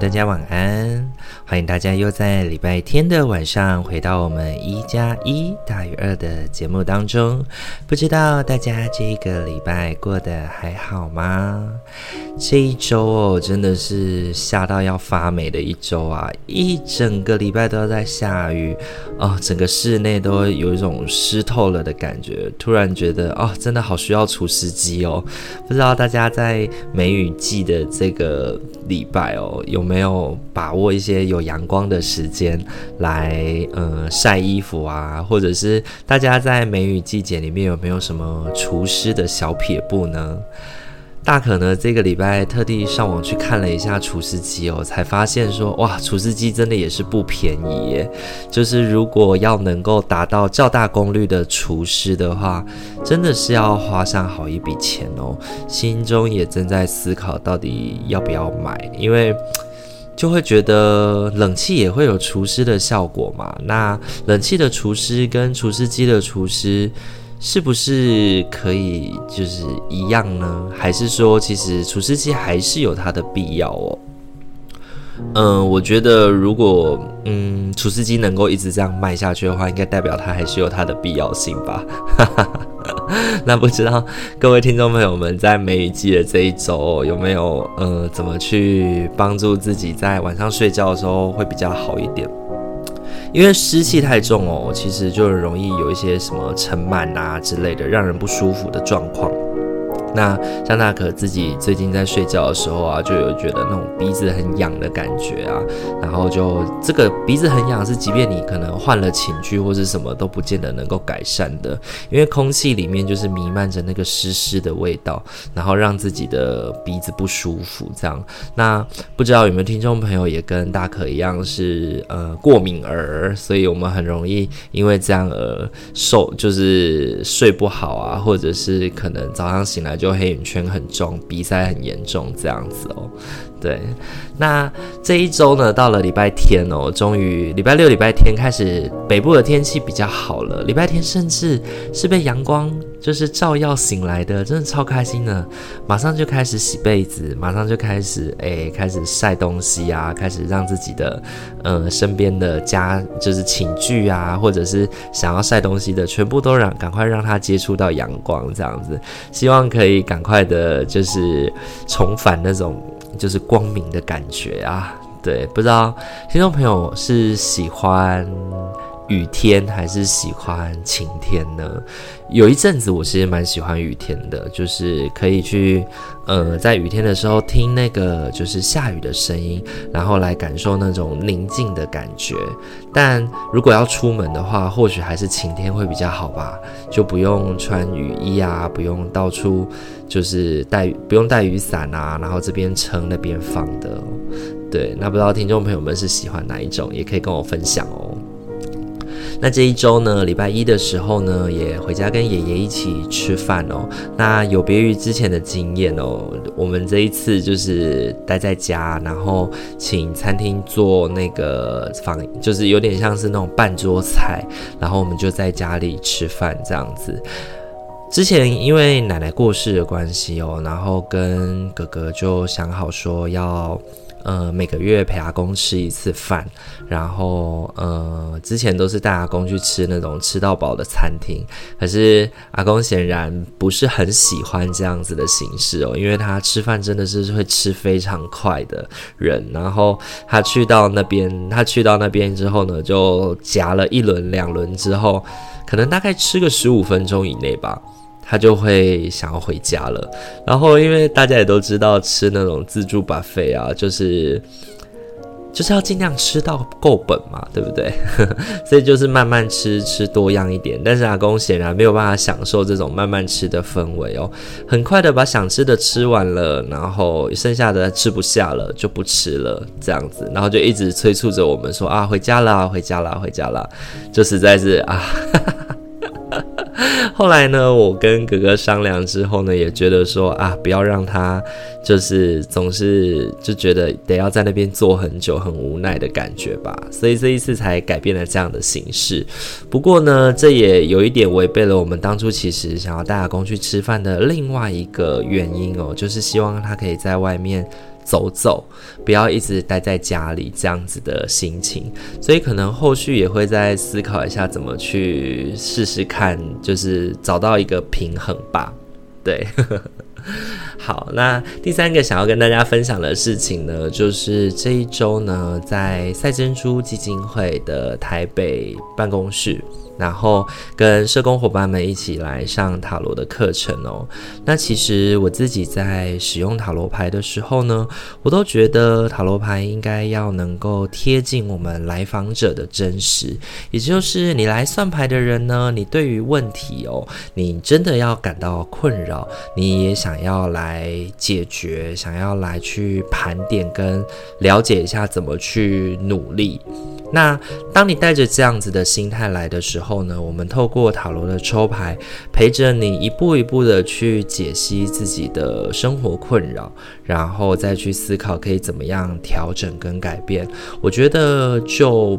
大家晚安。欢迎大家又在礼拜天的晚上回到我们一加一大于二的节目当中。不知道大家这个礼拜过得还好吗？这一周哦，真的是下到要发霉的一周啊！一整个礼拜都要在下雨哦，整个室内都有一种湿透了的感觉。突然觉得哦，真的好需要除湿机哦。不知道大家在梅雨季的这个礼拜哦，有没有把握一些有阳光的时间来呃晒衣服啊，或者是大家在梅雨季节里面有没有什么除湿的小撇步呢？大可呢这个礼拜特地上网去看了一下除湿机哦，才发现说哇，除湿机真的也是不便宜耶。就是如果要能够达到较大功率的除湿的话，真的是要花上好一笔钱哦。心中也正在思考到底要不要买，因为。就会觉得冷气也会有除湿的效果嘛？那冷气的除湿跟除湿机的除湿是不是可以就是一样呢？还是说其实除湿机还是有它的必要哦？嗯，我觉得如果嗯除湿机能够一直这样卖下去的话，应该代表它还是有它的必要性吧。那不知道各位听众朋友们在梅雨季的这一周有没有呃怎么去帮助自己在晚上睡觉的时候会比较好一点？因为湿气太重哦，其实就容易有一些什么尘螨啊之类的让人不舒服的状况。那像大可自己最近在睡觉的时候啊，就有觉得那种鼻子很痒的感觉啊，然后就这个鼻子很痒是，即便你可能换了寝具或是什么都不见得能够改善的，因为空气里面就是弥漫着那个湿湿的味道，然后让自己的鼻子不舒服。这样，那不知道有没有听众朋友也跟大可一样是呃过敏儿，所以我们很容易因为这样而受就是睡不好啊，或者是可能早上醒来。就黑眼圈很重，鼻塞很严重，这样子哦。对，那这一周呢，到了礼拜天哦，终于礼拜六、礼拜天开始，北部的天气比较好了。礼拜天甚至是被阳光就是照耀醒来的，真的超开心的。马上就开始洗被子，马上就开始哎，开始晒东西啊，开始让自己的呃身边的家就是寝具啊，或者是想要晒东西的，全部都让赶快让它接触到阳光，这样子，希望可以赶快的，就是重返那种。就是光明的感觉啊，对，不知道听众朋友是喜欢雨天还是喜欢晴天呢？有一阵子我其实蛮喜欢雨天的，就是可以去呃在雨天的时候听那个就是下雨的声音，然后来感受那种宁静的感觉。但如果要出门的话，或许还是晴天会比较好吧，就不用穿雨衣啊，不用到处就是带不用带雨伞啊，然后这边撑那边放的。对，那不知道听众朋友们是喜欢哪一种，也可以跟我分享哦。那这一周呢，礼拜一的时候呢，也回家跟爷爷一起吃饭哦。那有别于之前的经验哦，我们这一次就是待在家，然后请餐厅做那个房，就是有点像是那种半桌菜，然后我们就在家里吃饭这样子。之前因为奶奶过世的关系哦，然后跟哥哥就想好说要。呃，每个月陪阿公吃一次饭，然后呃，之前都是带阿公去吃那种吃到饱的餐厅，可是阿公显然不是很喜欢这样子的形式哦，因为他吃饭真的是会吃非常快的人，然后他去到那边，他去到那边之后呢，就夹了一轮两轮之后，可能大概吃个十五分钟以内吧。他就会想要回家了，然后因为大家也都知道吃那种自助 buffet 啊，就是。就是要尽量吃到够本嘛，对不对？所以就是慢慢吃，吃多样一点。但是阿公显然没有办法享受这种慢慢吃的氛围哦，很快的把想吃的吃完了，然后剩下的吃不下了就不吃了，这样子，然后就一直催促着我们说啊，回家啦，回家啦，回家啦，就实在是啊。后来呢，我跟哥哥商量之后呢，也觉得说啊，不要让他就是总是就觉得得要在那边坐很久，很无奈的感觉吧。所以这一次才改变了这样的形式。不过呢，这也有一点违背了我们当初其实想要带阿公去吃饭的另外一个原因哦，就是希望他可以在外面。走走，不要一直待在家里这样子的心情，所以可能后续也会再思考一下怎么去试试看，就是找到一个平衡吧。对，好，那第三个想要跟大家分享的事情呢，就是这一周呢，在赛珍珠基金会的台北办公室。然后跟社工伙伴们一起来上塔罗的课程哦。那其实我自己在使用塔罗牌的时候呢，我都觉得塔罗牌应该要能够贴近我们来访者的真实，也就是你来算牌的人呢，你对于问题哦，你真的要感到困扰，你也想要来解决，想要来去盘点跟了解一下怎么去努力。那当你带着这样子的心态来的时候后呢，我们透过塔罗的抽牌，陪着你一步一步的去解析自己的生活困扰，然后再去思考可以怎么样调整跟改变。我觉得就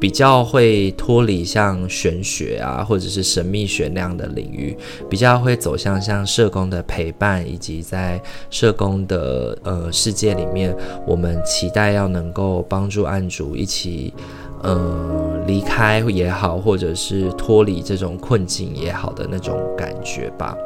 比较会脱离像玄学啊，或者是神秘学那样的领域，比较会走向像社工的陪伴，以及在社工的呃世界里面，我们期待要能够帮助案主一起，呃，离开也好，或者是脱离这种困境也好的那种感觉吧。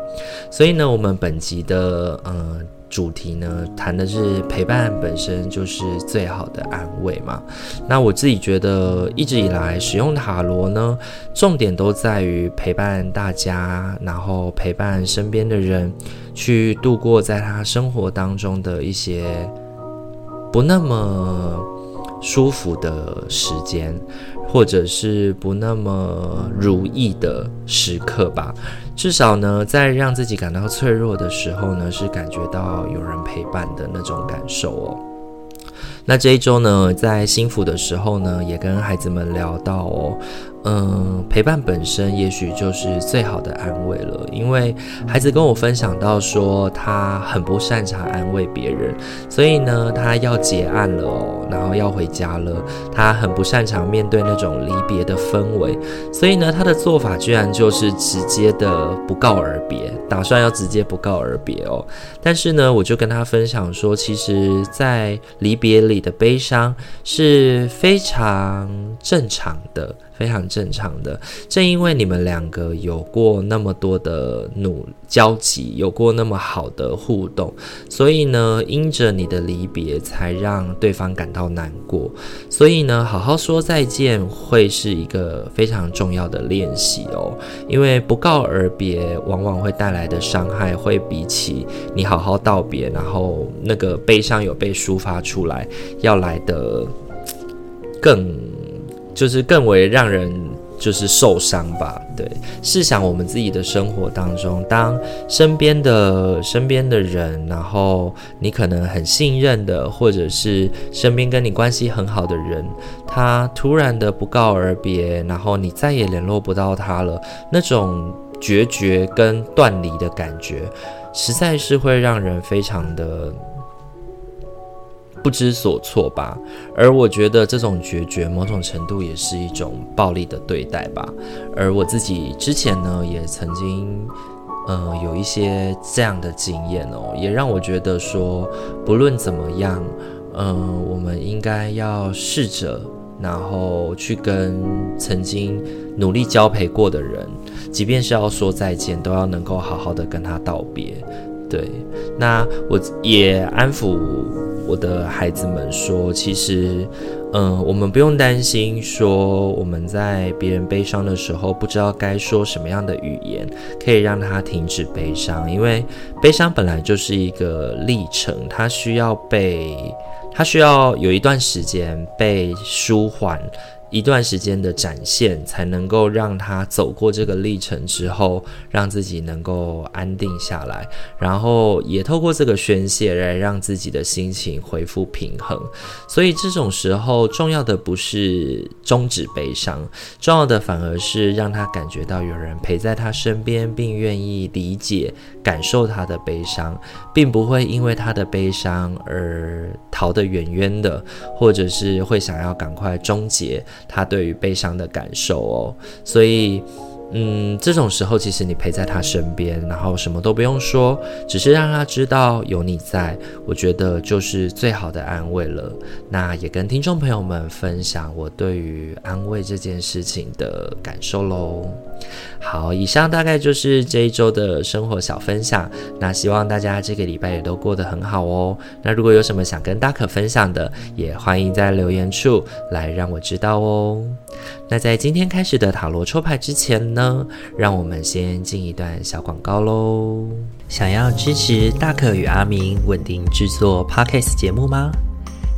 所以呢，我们本集的呃。主题呢，谈的是陪伴本身就是最好的安慰嘛。那我自己觉得，一直以来使用塔罗呢，重点都在于陪伴大家，然后陪伴身边的人，去度过在他生活当中的一些不那么舒服的时间。或者是不那么如意的时刻吧，至少呢，在让自己感到脆弱的时候呢，是感觉到有人陪伴的那种感受哦。那这一周呢，在心腹的时候呢，也跟孩子们聊到哦。嗯，陪伴本身也许就是最好的安慰了，因为孩子跟我分享到说，他很不擅长安慰别人，所以呢，他要结案了哦，然后要回家了，他很不擅长面对那种离别的氛围，所以呢，他的做法居然就是直接的不告而别，打算要直接不告而别哦。但是呢，我就跟他分享说，其实，在离别里的悲伤是非常正常的。非常正常的，正因为你们两个有过那么多的努交集，有过那么好的互动，所以呢，因着你的离别，才让对方感到难过。所以呢，好好说再见会是一个非常重要的练习哦。因为不告而别，往往会带来的伤害，会比起你好好道别，然后那个悲伤有被抒发出来，要来得更。就是更为让人就是受伤吧，对。试想我们自己的生活当中，当身边的身边的人，然后你可能很信任的，或者是身边跟你关系很好的人，他突然的不告而别，然后你再也联络不到他了，那种决绝跟断离的感觉，实在是会让人非常的。不知所措吧，而我觉得这种决绝某种程度也是一种暴力的对待吧。而我自己之前呢，也曾经，呃，有一些这样的经验哦，也让我觉得说，不论怎么样，嗯、我们应该要试着，然后去跟曾经努力交陪过的人，即便是要说再见，都要能够好好的跟他道别。对，那我也安抚我的孩子们说，其实，嗯、我们不用担心说我们在别人悲伤的时候不知道该说什么样的语言可以让他停止悲伤，因为悲伤本来就是一个历程，它需要被它需要有一段时间被舒缓。一段时间的展现，才能够让他走过这个历程之后，让自己能够安定下来，然后也透过这个宣泄来让自己的心情恢复平衡。所以这种时候，重要的不是终止悲伤，重要的反而是让他感觉到有人陪在他身边，并愿意理解、感受他的悲伤，并不会因为他的悲伤而逃得远远的，或者是会想要赶快终结。他对于悲伤的感受哦，所以。嗯，这种时候其实你陪在他身边，然后什么都不用说，只是让他知道有你在，我觉得就是最好的安慰了。那也跟听众朋友们分享我对于安慰这件事情的感受喽。好，以上大概就是这一周的生活小分享。那希望大家这个礼拜也都过得很好哦。那如果有什么想跟大可分享的，也欢迎在留言处来让我知道哦。那在今天开始的塔罗抽牌之前呢，让我们先进一段小广告喽。想要支持大可与阿明稳定制作 Podcast 节目吗？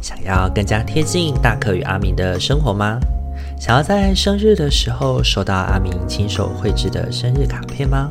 想要更加贴近大可与阿明的生活吗？想要在生日的时候收到阿明亲手绘制的生日卡片吗？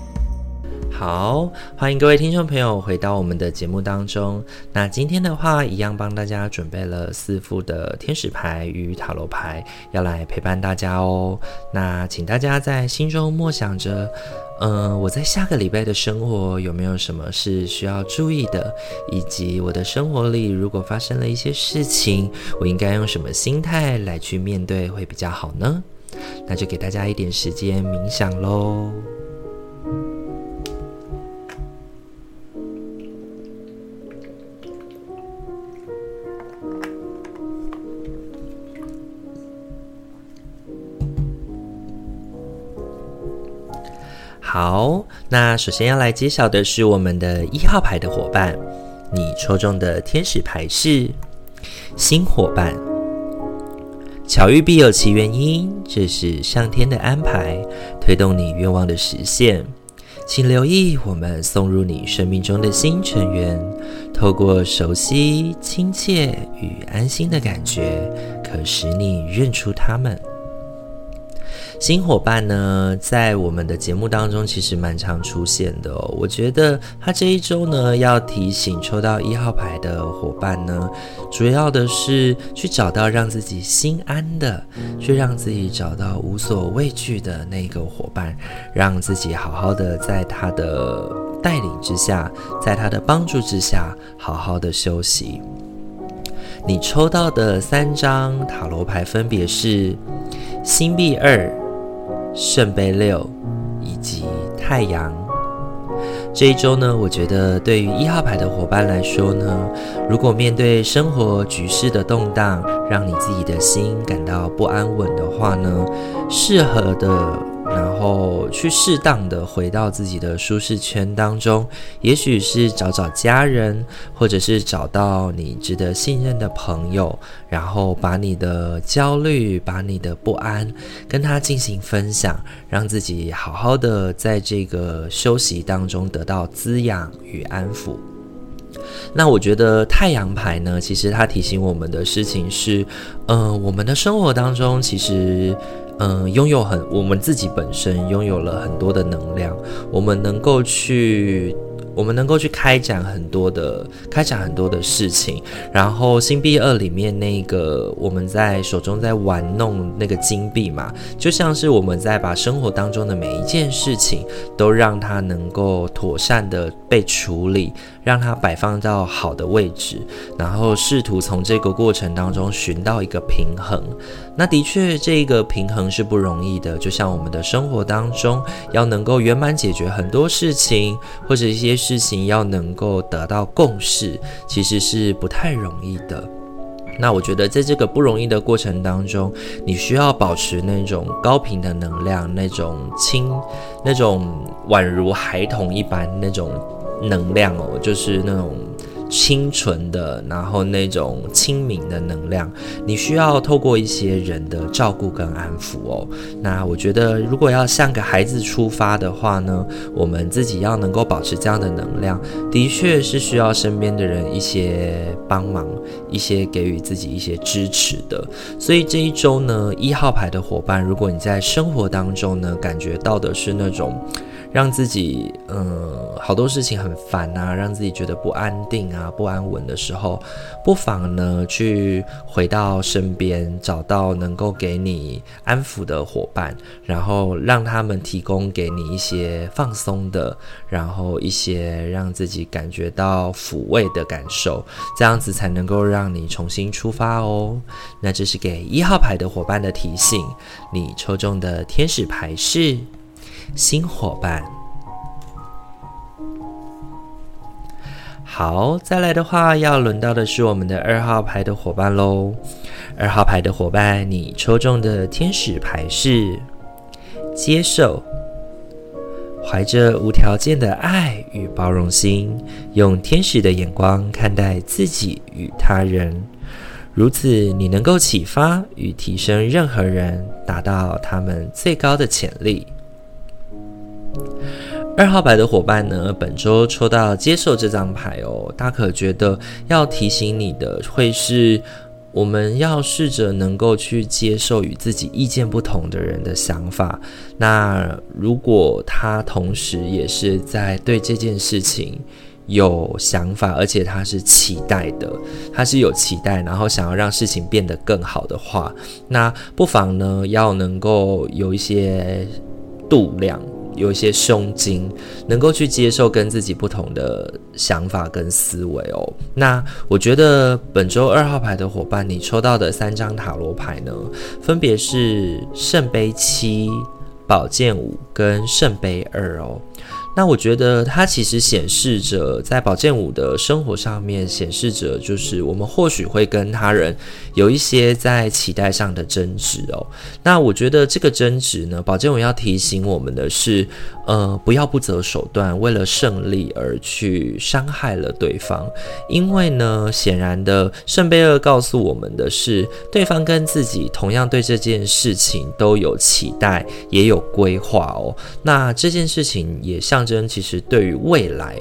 好，欢迎各位听众朋友回到我们的节目当中。那今天的话，一样帮大家准备了四副的天使牌与塔罗牌，要来陪伴大家哦。那请大家在心中默想着，嗯、呃，我在下个礼拜的生活有没有什么是需要注意的，以及我的生活里如果发生了一些事情，我应该用什么心态来去面对会比较好呢？那就给大家一点时间冥想喽。好，那首先要来揭晓的是我们的一号牌的伙伴，你抽中的天使牌是新伙伴。巧遇必有其原因，这是上天的安排，推动你愿望的实现。请留意我们送入你生命中的新成员，透过熟悉、亲切与安心的感觉，可使你认出他们。新伙伴呢，在我们的节目当中其实蛮常出现的。我觉得他这一周呢，要提醒抽到一号牌的伙伴呢，主要的是去找到让自己心安的，去让自己找到无所畏惧的那个伙伴，让自己好好的在他的带领之下，在他的帮助之下，好好的休息。你抽到的三张塔罗牌分别是星币二。圣杯六以及太阳。这一周呢，我觉得对于一号牌的伙伴来说呢，如果面对生活局势的动荡，让你自己的心感到不安稳的话呢，适合的。然后去适当的回到自己的舒适圈当中，也许是找找家人，或者是找到你值得信任的朋友，然后把你的焦虑、把你的不安跟他进行分享，让自己好好的在这个休息当中得到滋养与安抚。那我觉得太阳牌呢，其实它提醒我们的事情是，嗯、我们的生活当中其实。嗯，拥有很，我们自己本身拥有了很多的能量，我们能够去。我们能够去开展很多的开展很多的事情，然后星币二里面那个我们在手中在玩弄那个金币嘛，就像是我们在把生活当中的每一件事情都让它能够妥善的被处理，让它摆放到好的位置，然后试图从这个过程当中寻到一个平衡。那的确这个平衡是不容易的，就像我们的生活当中要能够圆满解决很多事情或者一些。事情要能够得到共识，其实是不太容易的。那我觉得在这个不容易的过程当中，你需要保持那种高频的能量，那种轻，那种宛如孩童一般那种能量哦，就是那种。清纯的，然后那种清明的能量，你需要透过一些人的照顾跟安抚哦。那我觉得，如果要像个孩子出发的话呢，我们自己要能够保持这样的能量，的确是需要身边的人一些帮忙，一些给予自己一些支持的。所以这一周呢，一号牌的伙伴，如果你在生活当中呢，感觉到的是那种。让自己嗯，好多事情很烦啊，让自己觉得不安定啊、不安稳的时候，不妨呢去回到身边，找到能够给你安抚的伙伴，然后让他们提供给你一些放松的，然后一些让自己感觉到抚慰的感受，这样子才能够让你重新出发哦。那这是给一号牌的伙伴的提醒，你抽中的天使牌是。新伙伴，好，再来的话，要轮到的是我们的二号牌的伙伴喽。二号牌的伙伴，你抽中的天使牌是接受，怀着无条件的爱与包容心，用天使的眼光看待自己与他人，如此你能够启发与提升任何人，达到他们最高的潜力。二号牌的伙伴呢，本周抽到接受这张牌哦，大可觉得要提醒你的会是，我们要试着能够去接受与自己意见不同的人的想法。那如果他同时也是在对这件事情有想法，而且他是期待的，他是有期待，然后想要让事情变得更好的话，那不妨呢要能够有一些度量。有一些胸襟，能够去接受跟自己不同的想法跟思维哦。那我觉得本周二号牌的伙伴，你抽到的三张塔罗牌呢，分别是圣杯七、宝剑五跟圣杯二哦。那我觉得它其实显示着，在宝剑五的生活上面，显示着就是我们或许会跟他人有一些在期待上的争执哦。那我觉得这个争执呢，宝剑五要提醒我们的是，呃，不要不择手段，为了胜利而去伤害了对方。因为呢，显然的，圣杯二告诉我们的是，对方跟自己同样对这件事情都有期待，也有规划哦。那这件事情也像。象征其实对于未来，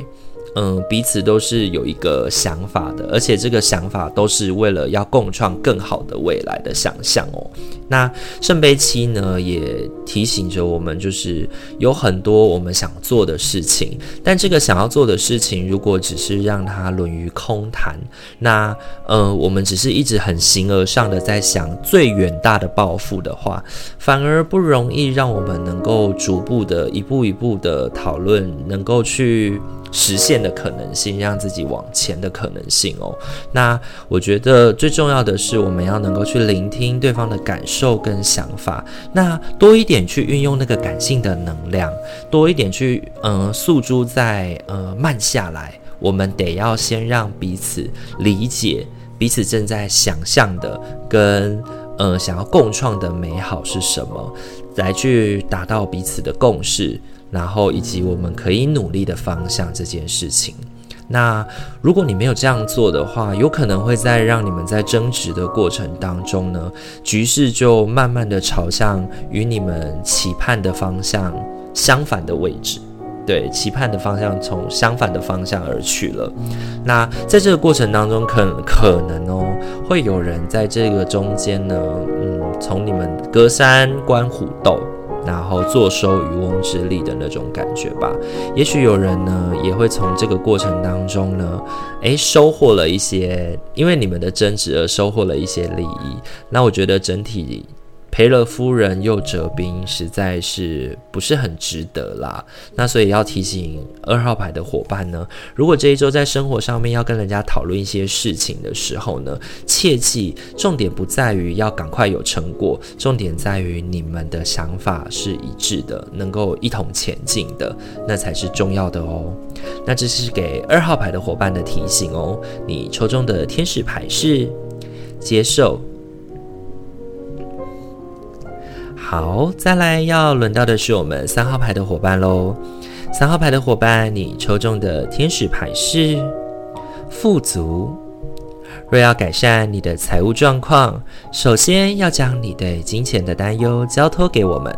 嗯，彼此都是有一个想法的，而且这个想法都是为了要共创更好的未来的想象哦。那圣杯七呢，也提醒着我们，就是有很多我们想做的事情，但这个想要做的事情，如果只是让它沦于空谈，那，呃，我们只是一直很形而上的在想最远大的抱负的话，反而不容易让我们能够逐步的一步一步的讨论，能够去。实现的可能性，让自己往前的可能性哦。那我觉得最重要的是，我们要能够去聆听对方的感受跟想法，那多一点去运用那个感性的能量，多一点去嗯诉诸在呃慢下来。我们得要先让彼此理解彼此正在想象的跟呃想要共创的美好是什么，来去达到彼此的共识。然后以及我们可以努力的方向这件事情，那如果你没有这样做的话，有可能会在让你们在争执的过程当中呢，局势就慢慢的朝向与你们期盼的方向相反的位置，对，期盼的方向从相反的方向而去了。那在这个过程当中，可可能哦，会有人在这个中间呢，嗯，从你们隔山观虎斗。然后坐收渔翁之利的那种感觉吧，也许有人呢也会从这个过程当中呢，诶，收获了一些，因为你们的争执而收获了一些利益。那我觉得整体。赔了夫人又折兵，实在是不是很值得啦。那所以要提醒二号牌的伙伴呢，如果这一周在生活上面要跟人家讨论一些事情的时候呢，切记重点不在于要赶快有成果，重点在于你们的想法是一致的，能够一同前进的，那才是重要的哦。那这是给二号牌的伙伴的提醒哦。你抽中的天使牌是接受。好，再来要轮到的是我们三号牌的伙伴喽。三号牌的伙伴，你抽中的天使牌是富足。若要改善你的财务状况，首先要将你对金钱的担忧交托给我们，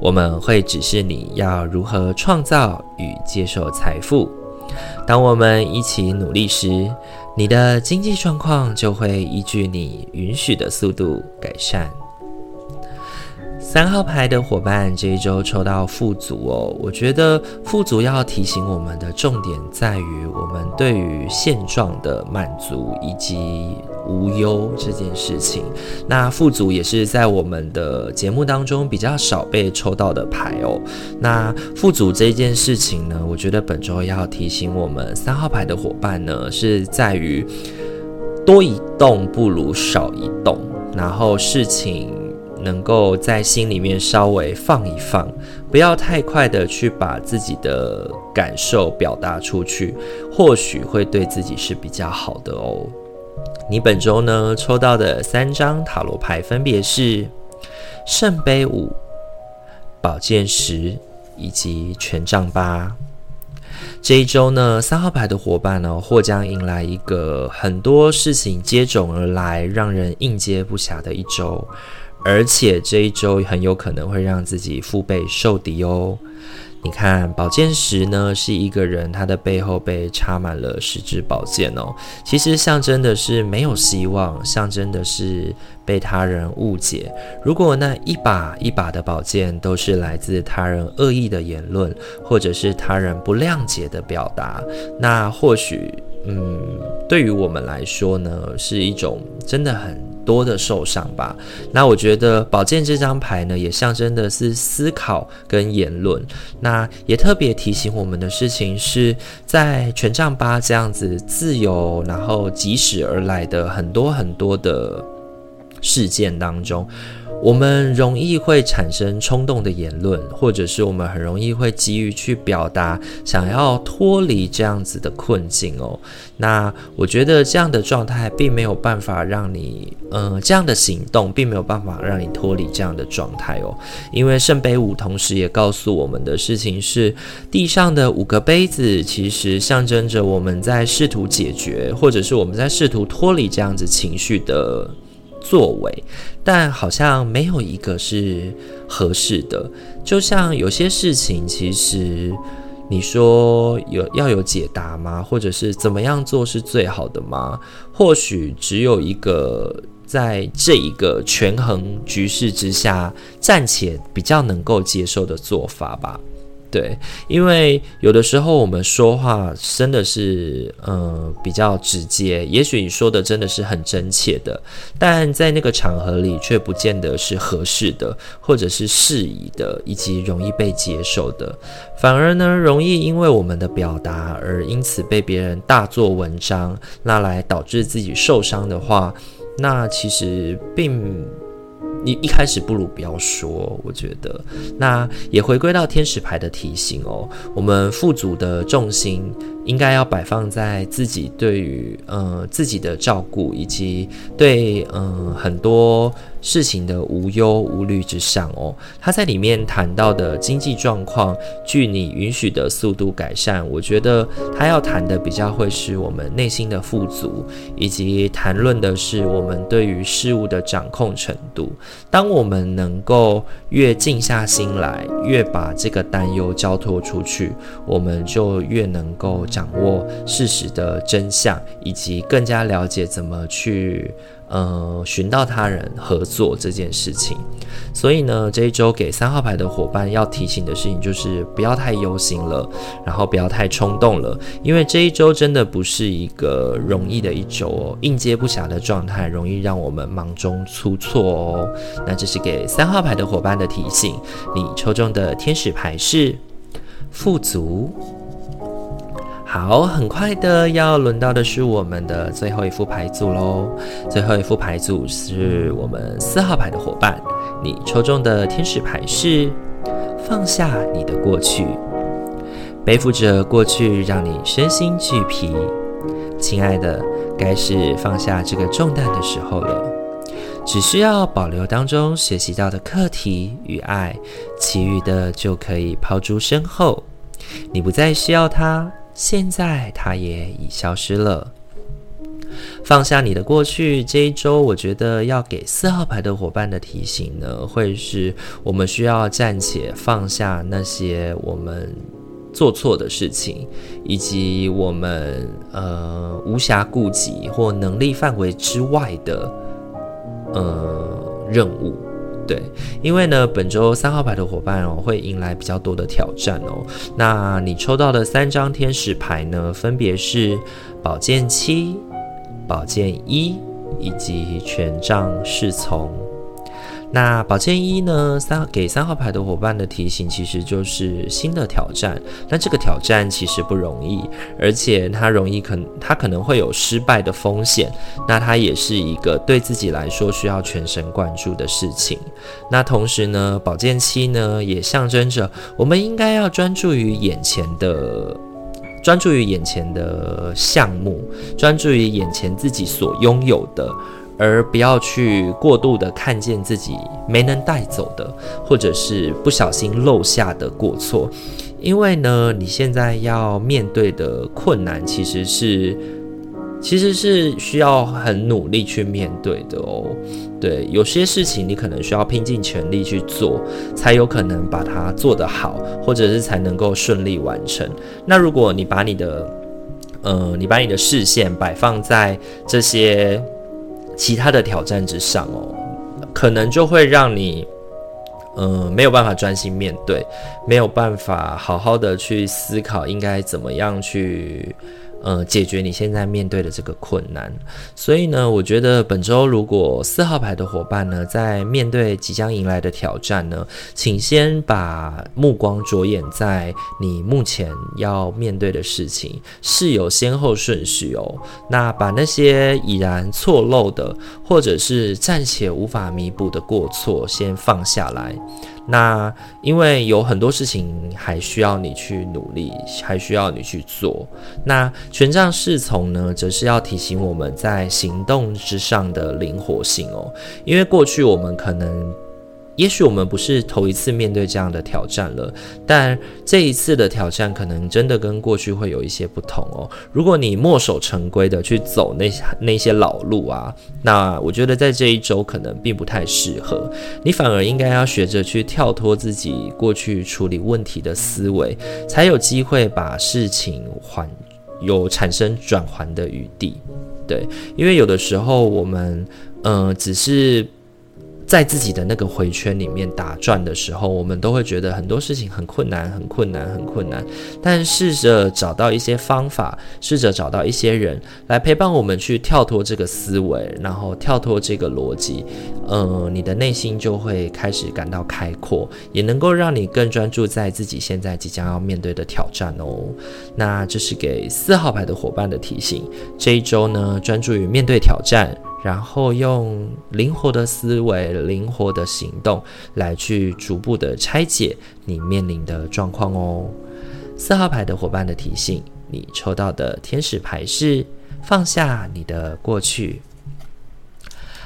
我们会指示你要如何创造与接受财富。当我们一起努力时，你的经济状况就会依据你允许的速度改善。三号牌的伙伴，这一周抽到富足哦。我觉得富足要提醒我们的重点在于，我们对于现状的满足以及无忧这件事情。那富足也是在我们的节目当中比较少被抽到的牌哦。那富足这件事情呢，我觉得本周要提醒我们三号牌的伙伴呢，是在于多一动不如少一动，然后事情。能够在心里面稍微放一放，不要太快的去把自己的感受表达出去，或许会对自己是比较好的哦。你本周呢，抽到的三张塔罗牌分别是圣杯五、宝剑十以及权杖八。这一周呢，三号牌的伙伴呢，或将迎来一个很多事情接踵而来，让人应接不暇的一周。而且这一周很有可能会让自己腹背受敌哦。你看，宝剑十呢，是一个人，他的背后被插满了十支宝剑哦。其实象征的是没有希望，象征的是被他人误解。如果那一把一把的宝剑都是来自他人恶意的言论，或者是他人不谅解的表达，那或许，嗯，对于我们来说呢，是一种真的很。多的受伤吧。那我觉得宝剑这张牌呢，也象征的是思考跟言论。那也特别提醒我们的事情是在权杖八这样子自由，然后及时而来的很多很多的事件当中。我们容易会产生冲动的言论，或者是我们很容易会急于去表达，想要脱离这样子的困境哦。那我觉得这样的状态并没有办法让你，呃，这样的行动并没有办法让你脱离这样的状态哦。因为圣杯五同时也告诉我们的事情是，地上的五个杯子其实象征着我们在试图解决，或者是我们在试图脱离这样子情绪的。作为，但好像没有一个是合适的。就像有些事情，其实你说有要有解答吗？或者是怎么样做是最好的吗？或许只有一个，在这一个权衡局势之下，暂且比较能够接受的做法吧。对，因为有的时候我们说话真的是，呃，比较直接。也许你说的真的是很真切的，但在那个场合里却不见得是合适的，或者是适宜的，以及容易被接受的。反而呢，容易因为我们的表达而因此被别人大做文章，那来导致自己受伤的话，那其实并。你一开始不如不要说，我觉得，那也回归到天使牌的提醒哦，我们富足的重心应该要摆放在自己对于呃自己的照顾，以及对嗯、很多。事情的无忧无虑之上哦，他在里面谈到的经济状况，据你允许的速度改善，我觉得他要谈的比较会是我们内心的富足，以及谈论的是我们对于事物的掌控程度。当我们能够越静下心来，越把这个担忧交托出去，我们就越能够掌握事实的真相，以及更加了解怎么去。呃，寻到他人合作这件事情，所以呢，这一周给三号牌的伙伴要提醒的事情就是不要太忧心了，然后不要太冲动了，因为这一周真的不是一个容易的一周哦，应接不暇的状态容易让我们忙中出错哦。那这是给三号牌的伙伴的提醒，你抽中的天使牌是富足。好，很快的要轮到的是我们的最后一副牌组喽。最后一副牌组是我们四号牌的伙伴，你抽中的天使牌是放下你的过去，背负着过去让你身心俱疲。亲爱的，该是放下这个重担的时候了。只需要保留当中学习到的课题与爱，其余的就可以抛诸身后。你不再需要它，现在它也已消失了。放下你的过去，这一周我觉得要给四号牌的伙伴的提醒呢，会是我们需要暂且放下那些我们做错的事情，以及我们呃无暇顾及或能力范围之外的呃任务。对，因为呢，本周三号牌的伙伴哦，会迎来比较多的挑战哦。那你抽到的三张天使牌呢，分别是宝剑七。宝剑一以及权杖侍从，那宝剑一呢？三给三号牌的伙伴的提醒，其实就是新的挑战。那这个挑战其实不容易，而且它容易可它可能会有失败的风险。那它也是一个对自己来说需要全神贯注的事情。那同时呢，宝剑七呢也象征着我们应该要专注于眼前的。专注于眼前的项目，专注于眼前自己所拥有的，而不要去过度的看见自己没能带走的，或者是不小心漏下的过错。因为呢，你现在要面对的困难其实是。其实是需要很努力去面对的哦。对，有些事情你可能需要拼尽全力去做，才有可能把它做得好，或者是才能够顺利完成。那如果你把你的，呃，你把你的视线摆放在这些其他的挑战之上哦，可能就会让你，嗯，没有办法专心面对，没有办法好好的去思考应该怎么样去。呃，解决你现在面对的这个困难，所以呢，我觉得本周如果四号牌的伙伴呢，在面对即将迎来的挑战呢，请先把目光着眼在你目前要面对的事情，是有先后顺序哦。那把那些已然错漏的，或者是暂且无法弥补的过错，先放下来。那因为有很多事情还需要你去努力，还需要你去做。那权杖侍从呢，则是要提醒我们在行动之上的灵活性哦。因为过去我们可能。也许我们不是头一次面对这样的挑战了，但这一次的挑战可能真的跟过去会有一些不同哦。如果你墨守成规的去走那些那些老路啊，那我觉得在这一周可能并不太适合。你反而应该要学着去跳脱自己过去处理问题的思维，才有机会把事情缓有产生转圜的余地。对，因为有的时候我们嗯、只是。在自己的那个回圈里面打转的时候，我们都会觉得很多事情很困难，很困难，很困难。但试着找到一些方法，试着找到一些人来陪伴我们去跳脱这个思维，然后跳脱这个逻辑，呃，你的内心就会开始感到开阔，也能够让你更专注在自己现在即将要面对的挑战哦。那这是给四号牌的伙伴的提醒。这一周呢，专注于面对挑战。然后用灵活的思维、灵活的行动来去逐步的拆解你面临的状况哦。四号牌的伙伴的提醒，你抽到的天使牌是放下你的过去。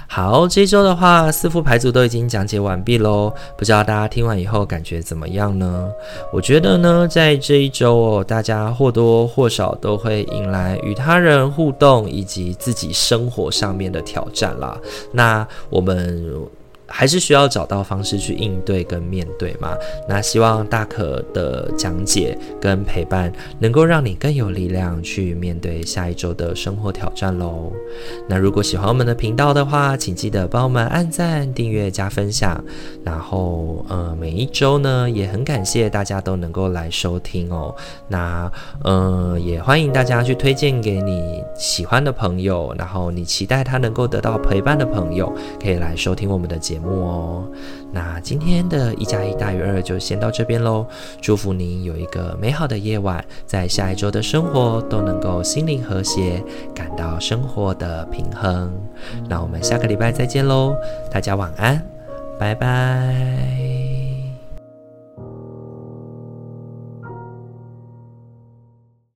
好，这一周的话，四副牌组都已经讲解完毕喽。不知道大家听完以后感觉怎么样呢？我觉得呢，在这一周哦，大家或多或少都会迎来与他人互动以及自己生活上面的挑战啦。那我们。还是需要找到方式去应对跟面对嘛。那希望大可的讲解跟陪伴，能够让你更有力量去面对下一周的生活挑战喽。那如果喜欢我们的频道的话，请记得帮我们按赞、订阅、加分享。然后，呃，每一周呢，也很感谢大家都能够来收听哦。那，呃，也欢迎大家去推荐给你喜欢的朋友，然后你期待他能够得到陪伴的朋友，可以来收听我们的节。节目哦，那今天的一加一大于二就先到这边喽。祝福您有一个美好的夜晚，在下一周的生活都能够心灵和谐，感到生活的平衡。那我们下个礼拜再见喽，大家晚安，拜拜。